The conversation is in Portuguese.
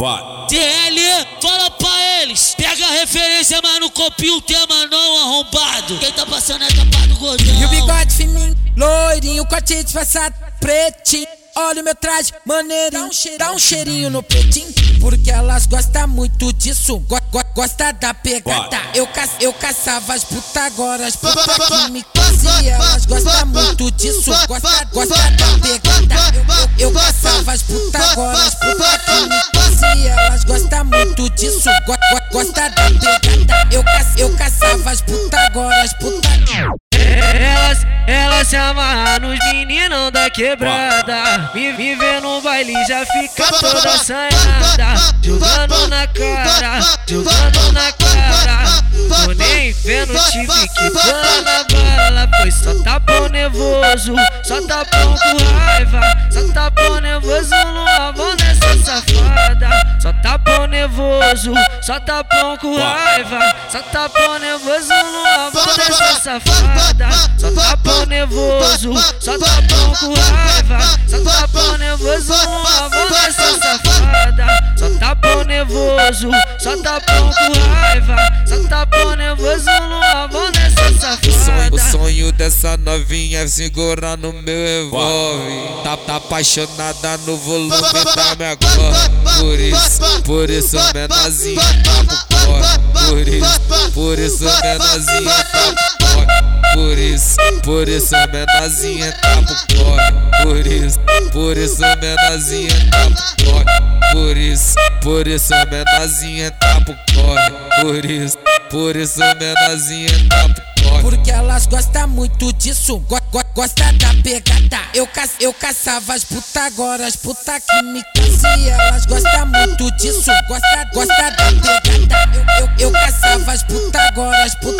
Vai. DL, fala pra eles. Pega a referência, mas não copia o tema não, arrombado. Quem tá passando é tapado gordão. E o bigode fininho, loirinho, corte disfarçado, pretinho. Olha o meu traje, maneirinho, dá um cheirinho no pretinho. Porque elas gostam muito disso, go go gosta da pegada. Eu, ca eu caçava as putas, agora as putas que me conheciam. Elas gostam muito disso, gosta, gosta da pegada. Eu, eu, eu caçava as putas, agora as putas que me Elas gostam muito disso, go go gosta da pegada. Eu, ca eu caçava as putas, agora as putas elas, elas se amarram nos meninos da quebrada. Me, vê no baile já fica toda assanhada. Jogando na cara, jogando na cara. Tô nem vendo o time que pula na bala. Pois só tá bom nervoso, só tá bom com raiva. Só tá bom nervoso no amor. Só tá bom nervoso, só tá bom com raiva. Só tá bom nervoso no amor dessa safada. Só tá bom nervoso, só tá bom com raiva. Só tá bom nervoso no amor dessa safada. Só tá bom nervoso, só tá bom com raiva. Só tá bom nervoso O sonho dessa novinha é segurar no meu revólver. Tá, tá apaixonada no volume da minha cor. Por isso, por isso, menorzinha tá pro corre. Por isso, por isso, menorzinha tá pro corre. Por isso, por isso menorzinha tá pro corre. Por isso, por isso menorzinha tá pro corre. Por isso, por isso a menorzinha tá pro corre. Por isso, por isso a menorzinha tá pro. Porque elas gostam muito disso, go go gosta da pegada. Eu, ca eu caçava as putas agora as puta que me casse. Elas gostam muito disso, gosta, gosta da pegada. Eu, eu, eu caçava as putas agora as puta